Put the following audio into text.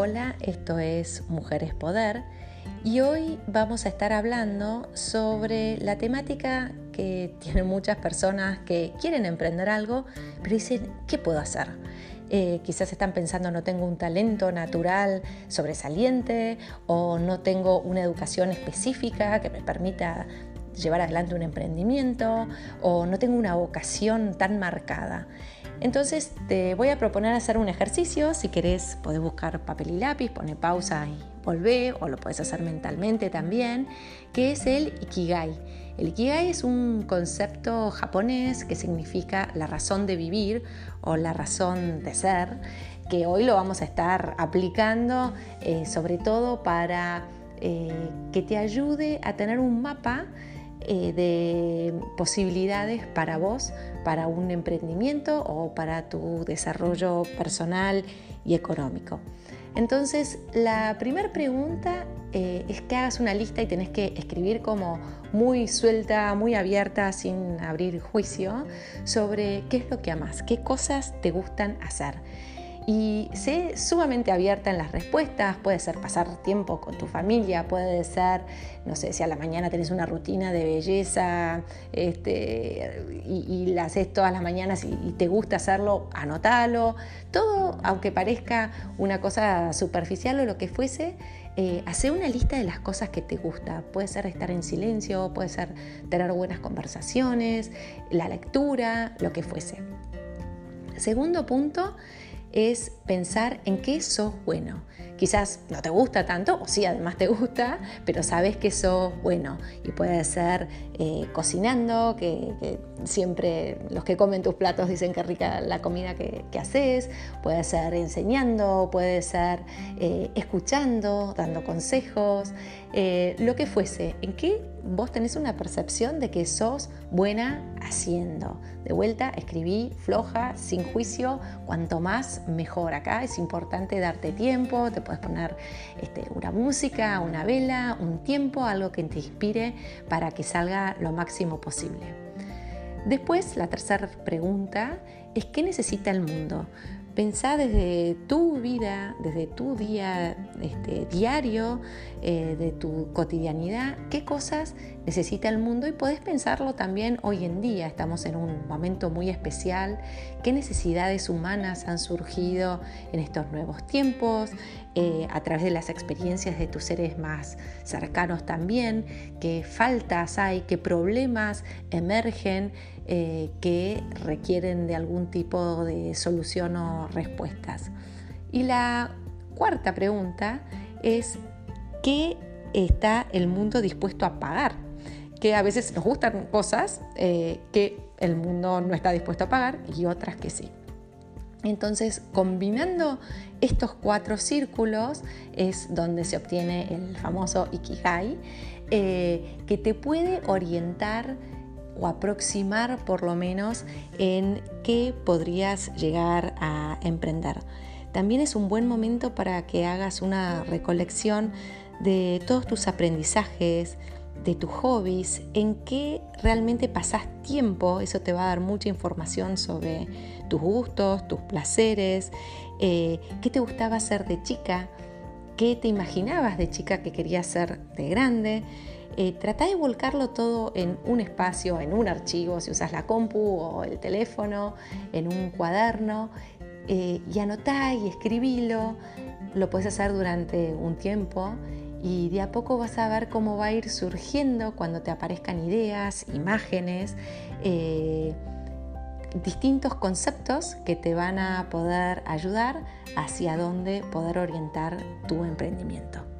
Hola, esto es Mujeres Poder y hoy vamos a estar hablando sobre la temática que tienen muchas personas que quieren emprender algo, pero dicen, ¿qué puedo hacer? Eh, quizás están pensando no tengo un talento natural sobresaliente o no tengo una educación específica que me permita llevar adelante un emprendimiento o no tengo una vocación tan marcada. Entonces te voy a proponer hacer un ejercicio. Si querés, podés buscar papel y lápiz, pone pausa y volvé, o lo puedes hacer mentalmente también, que es el Ikigai. El Ikigai es un concepto japonés que significa la razón de vivir o la razón de ser, que hoy lo vamos a estar aplicando eh, sobre todo para eh, que te ayude a tener un mapa eh, de posibilidades para vos, para un emprendimiento o para tu desarrollo personal y económico. Entonces, la primera pregunta eh, es que hagas una lista y tenés que escribir como muy suelta, muy abierta, sin abrir juicio, sobre qué es lo que amas, qué cosas te gustan hacer y sé sumamente abierta en las respuestas. Puede ser pasar tiempo con tu familia, puede ser, no sé, si a la mañana tenés una rutina de belleza este, y, la haces todas las mañanas y, te gusta hacerlo, anótalo. Todo, aunque parezca una cosa superficial o lo que fuese, eh, hace una lista de las cosas que te gusta. Puede ser estar en silencio, puede ser tener buenas conversaciones, la lectura, lo que fuese. Segundo punto es pensar en qué sos bueno. Quizás no te gusta tanto, o sí, además te gusta, pero sabes que sos bueno. Y puede ser eh, cocinando, que, siempre los que comen tus platos dicen que rica la comida que, haces. Puede ser enseñando, puede ser eh, escuchando, dando consejos, eh, lo que fuese. ¿En qué vos tenés una percepción de que sos buena haciendo? De vuelta, escribí floja, sin juicio, cuanto más mejor. Acá es importante darte tiempo, te puedes poner este, una música, una vela, un tiempo, algo que te inspire para que salga lo máximo posible. Después, la tercera pregunta es ¿qué necesita el mundo? Pensá desde tu vida, desde tu día este, diario, eh, de tu cotidianidad, qué cosas necesita el mundo y podés pensarlo también hoy en día. Estamos en un momento muy especial. ¿Qué necesidades humanas han surgido en estos nuevos tiempos? Eh, a través de las experiencias de tus seres más cercanos también. ¿Qué faltas hay? ¿Qué problemas emergen? Eh, que requieren de algún tipo de solución o respuestas. Y la cuarta pregunta es, ¿qué está el mundo dispuesto a pagar? Que a veces nos gustan cosas eh, que el mundo no está dispuesto a pagar y otras que sí. Entonces, combinando estos cuatro círculos es donde se obtiene el famoso Ikigai, eh, que te puede orientar o aproximar por lo menos en qué podrías llegar a emprender. También es un buen momento para que hagas una recolección de todos tus aprendizajes, de tus hobbies, en qué realmente pasas tiempo, eso te va a dar mucha información sobre tus gustos, tus placeres, eh, qué te gustaba hacer de chica, qué te imaginabas de chica que querías ser de grande. Eh, trata de volcarlo todo en un espacio, en un archivo, si usas la compu o el teléfono, en un cuaderno, eh, y anotá y escribilo. Lo puedes hacer durante un tiempo y de a poco vas a ver cómo va a ir surgiendo cuando te aparezcan ideas, imágenes, eh, distintos conceptos que te van a poder ayudar hacia dónde poder orientar tu emprendimiento.